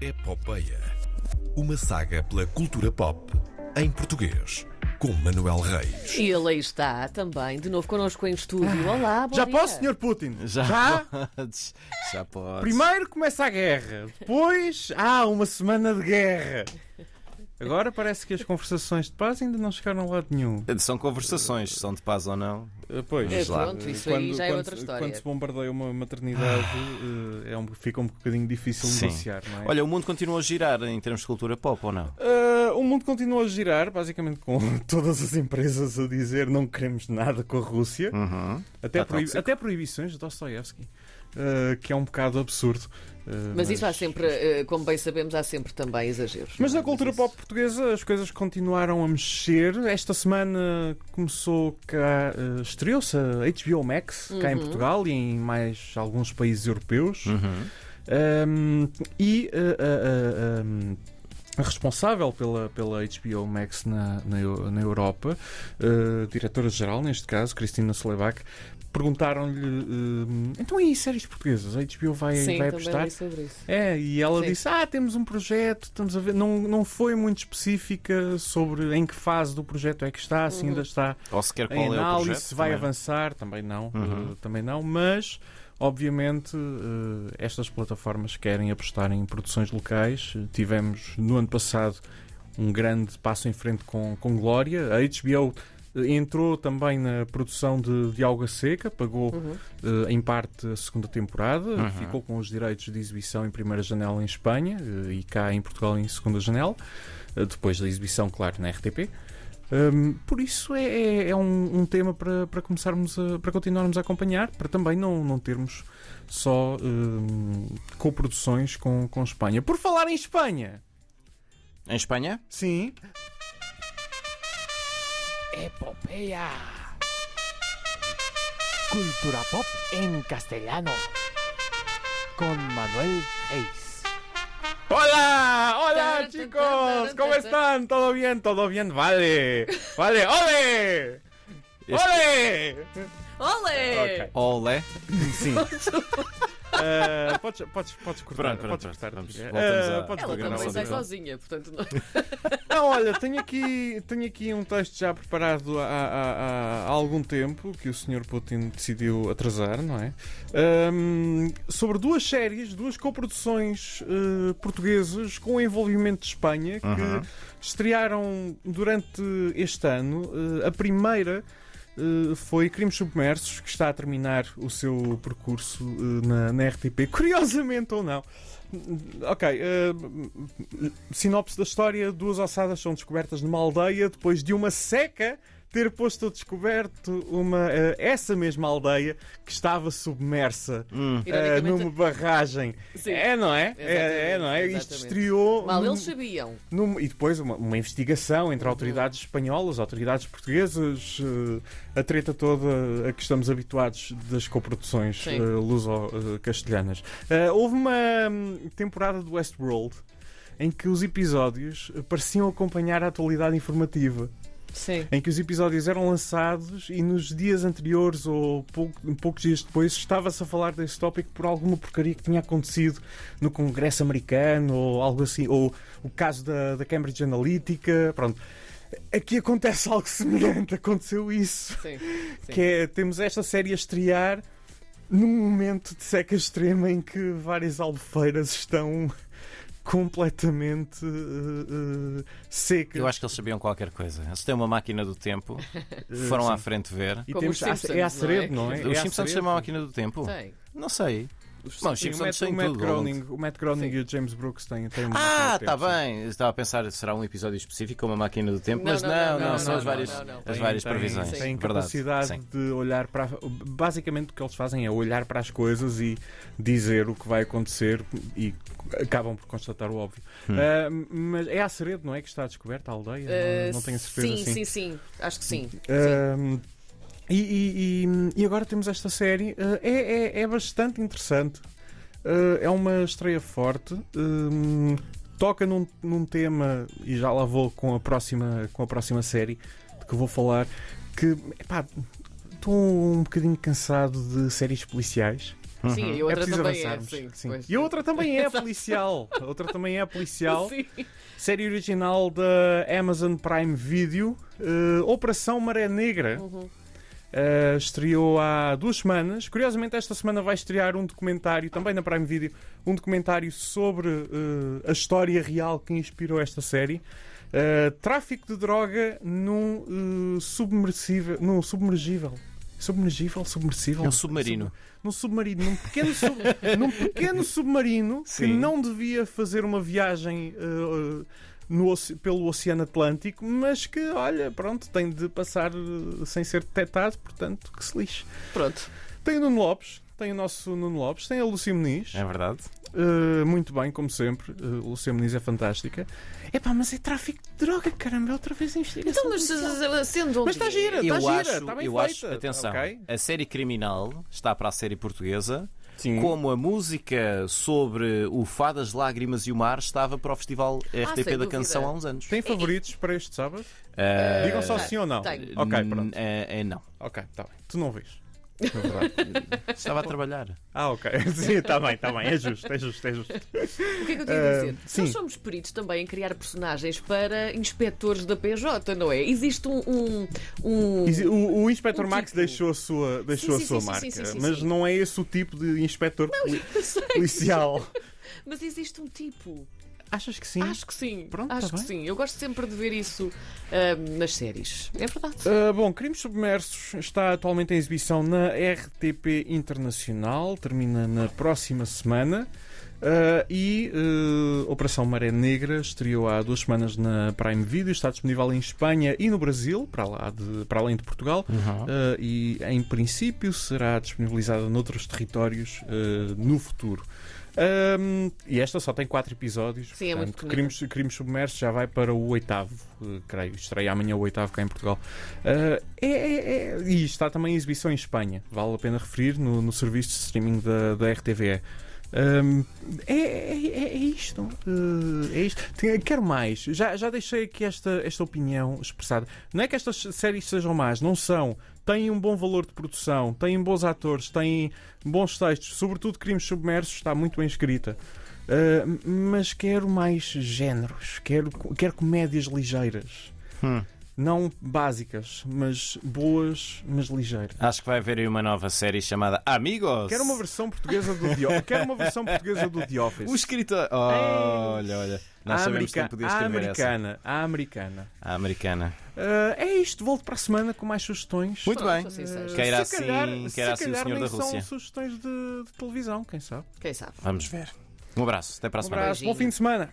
Epopeia. Uma saga pela cultura pop em português. Com Manuel Reis. E ele aí está também, de novo connosco em estúdio. Olá, bom Já dia. posso, Sr. Putin? Já podes. Já podes. Primeiro começa a guerra, depois há uma semana de guerra. Agora parece que as conversações de paz ainda não chegaram a lado nenhum. São conversações, são de paz ou não. Eh, Pois, É, pronto, isso aí já é quando, outra história. Quando se bombardeia uma maternidade, eh, é um, fica um bocadinho difícil Sim. negociar, não é? Olha, o mundo continua a girar em termos de cultura pop ou não? Eh, o mundo continua a girar, basicamente com todas as empresas a dizer não queremos nada com a Rússia. Uhum. Até, tóxico. até proibições de Dostoiévski, eh, que é um bocado absurdo. Eh, Mas isso há sempre, eh, como bem sabemos, há sempre também exageros. Mas é? na cultura isso- pop portuguesa as coisas continuaram a mexer. Esta semana começou cá, eh, estreou-se a HBO Max cá em Uhum. Portugal e em mais alguns países europeus. Uhum. Um, e eh, eh, eh, um, responsável pela, pela HBO Max na, na, na Europa, eh, diretora-geral neste caso, Cristina Solebach, perguntaram-lhe eh, então e séries portuguesas? A HBO vai, Sim, vai apostar? sobre isso. É, e ela Sim. disse: Ah, temos um projeto, estamos a ver. Não, não foi muito específica sobre em que fase do projeto é que está, se Uhum. ainda está Ou sequer em qual é o análise, projeto. se vai também. avançar, também não, Uhum. eh, também não, mas obviamente eh, estas plataformas querem apostar em produções locais. Tivemos no ano passado um grande passo em frente com, com Glória. A HBO eh, entrou também na produção de, de Alga Seca, pagou Uhum. eh, em parte a segunda temporada, Uhum. ficou com os direitos de exibição em primeira janela em Espanha e cá em Portugal em segunda janela, depois da exibição, claro, na RTP. Hum, por isso é, é- é um, um tema para, para começarmos a, para continuarmos a acompanhar, para também não, não termos só hum, coproduções com, com Espanha. Por falar em Espanha, Em Espanha? sim, Epopeya. Cultura pop en castellano. Con Manuel Reis. Taran, chicos, ¿cómo están? ¿Todo bien? ¿Todo bien? Vale, vale, ole, ole. Olé! Ok. Olé. Sim. Eh, podes, podes, podes cortar, Pronto, pronto, podes cortar. Vamos, voltamos à- podes Ela também sai sozinha, portanto. Não... Não, olha, tenho aqui, tenho aqui um texto já preparado há, há- há- algum tempo que o Sr. Putin decidiu atrasar, não é? Ahm, sobre duas séries, duas coproduções eh, portuguesas com envolvimento de Espanha que Uhum. estrearam durante este ano. Eh, a primeira foi Crimes Submersos, que está a terminar o seu percurso eh, na, na RTP. Curiosamente ou não. Ok, eh, sinopse da história: duas ossadas são descobertas numa aldeia depois de uma seca ter posto a descoberto uma, eh, essa mesma aldeia que estava submersa Hum. eh, Ironicamente- numa barragem. Sim. É, não é? É, é, não é? Isto exatamente. estreou. Mal num- eles sabiam. num- e depois uma, uma investigação entre autoridades espanholas, autoridades portuguesas, eh, a treta toda a que estamos habituados das coproduções Sim. eh, luso-castelhanas. Eh, houve uma hum, temporada do Westworld em que os episódios eh, pareciam acompanhar a atualidade informativa. Sim. Em que os episódios eram lançados e nos dias anteriores ou pouco- poucos dias depois estava-se a falar desse tópico por alguma porcaria que tinha acontecido no Congresso americano ou algo assim, ou o caso da, da Cambridge Analytica. Pronto. Aqui acontece algo semelhante, aconteceu isso. Sim. Sim. Que é, temos esta série a estrear num momento de seca extrema em que várias albufeiras estão completamente eh, eh, secas. Eu acho que eles sabiam qualquer coisa. Eles têm uma máquina do tempo, foram à frente ver. E Como temos, os é a Simpsons, Ceredo, não não é? é? Os É a Simpsons têm uma máquina do tempo? Tem. Não sei. Bom, os Sim, o Matt, o Matt tudo. Groening, o Matt Groening Sim. e o James Brooks têm, têm uma Ah, está bem. Estava a pensar, será um episódio específico uma máquina do tempo, Não, mas não, não, não, não, não, são não, as não, várias, não, não. as várias têm- previsões. Têm capacidade sim. de olhar para. Basicamente, o que eles fazem é olhar para as coisas e dizer o que vai acontecer e acabam por constatar o óbvio. Hum. Ah, mas é a Ceredo, não é? Que está descoberta a aldeia? Eh, não, não tenho a certeza. Sim, sim. sim, sim. Acho que sim. Sim. E, e- e- e agora temos esta série. Ah, é, é- é bastante interessante. Ah, é uma estreia forte. Ahm, toca num, num tema, e já lá vou com a próxima, com a próxima série de que vou falar, que epá, estou um bocadinho cansado de séries policiais. Sim, e É outra preciso também é. avançarmos. Sim, Sim. pois. E a outra também é policial. A outra também é policial. Sim. Série original da Amazon Prime Video, eh, Operação Maré Negra. Uhum. Eh, estreou há duas semanas. Curiosamente, esta semana vai estrear um documentário, também na Prime Video, um documentário sobre eh, a história real que inspirou esta série. Eh, tráfico de droga num submersível. Num submergível. Submergível? Submersível? É um submarino. num submarino, num pequeno, sub- num pequeno submarino que Sim. não devia fazer uma viagem uh, no pelo Oceano Atlântico, mas que, olha, pronto, tem de passar uh, sem ser detectado, portanto, que se lixe. Pronto. Tem o Nuno Lopes, tem o nosso Nuno Lopes, tem a Lucia Muniz, É verdade. Uh, muito bem, como sempre, uh, a Lucia Muniz é fantástica. Epá, mas é tráfico de droga, caramba, é outra vez a investigação. Então, mas uh, sendo Mas está é? gira, está Eu gira, acho, está bem eu feita. acho, atenção, ok? a série criminal está para a série portuguesa, Sim. como a música sobre o Fadas, Lágrimas e o Mar estava para o Festival RTP da dúvida. Canção há uns anos. Tem favoritos para este sábado? Ah, Digam só sim ou não. tem. Ok, pronto. é, é, não. Ok, está bem. Tu não vês. Verdade. Estava a trabalhar. Ah, ok. Sim, está bem, está bem. É justo, é justo, é justo. O que é que eu tinha a Ah, dizer? sim. Nós somos peritos também em criar personagens para inspectores da PJ, não é? Existe um. um, um- O, o Inspector Um Max tipo. deixou a sua, deixou Sim, a sua sim, marca, sim, sim, sim, mas sim. não é esse o tipo de Inspector policial. Mas existe um tipo. Achas que sim? Acho que sim. Pronto, Acho tá que bem. sim. Eu gosto sempre de ver isso ah, nas séries. É verdade. Ah, bom, Crimes Submersos está atualmente em exibição na RTP Internacional, termina na próxima semana. Ah, e Operação Maré Negra estreou há duas semanas na Prime Video, está disponível em Espanha e no Brasil, para, lá de- para além de Portugal. Uh, e em princípio será disponibilizada noutros territórios uh, no futuro. Um, e esta só tem quatro episódios. Sim, é muito portanto, pequenina. crimes, crimes Submersos já vai para o oitavo, uh, creio. Estreia amanhã o oitavo cá em Portugal. Uh, é, é- é- e está também em exibição em Espanha. Vale a pena referir no, no serviço de streaming da, da RTVE. Um, é, é- é- é isto. Uh, é isto. Tenho- Quero mais. Já, já deixei aqui esta, esta opinião expressada. Não é que estas séries sejam más, não são. Têm um bom valor de produção, têm bons atores, têm bons textos, sobretudo Crimes Submersos, está muito bem escrita. Uh, mas quero mais géneros, quero, quero comédias ligeiras. Hum. Não básicas, mas boas, mas ligeiras. Acho que vai haver aí uma nova série chamada Amigos. Quero uma versão portuguesa do The Office. Quero uma versão portuguesa do The Office. O escritor. Olha, olha. Nós a sabemos a escrever essa. americana, a americana. A americana. Uh, é isto, volto para a semana com mais sugestões. Muito bem. assim seja. Queira se assim, calhar, queira se assim o senhor da Rússia. são sugestões de, de televisão, quem sabe? Quem sabe? Vamos ver. Um abraço. Até para a Um semana. abraço, bom fim de semana.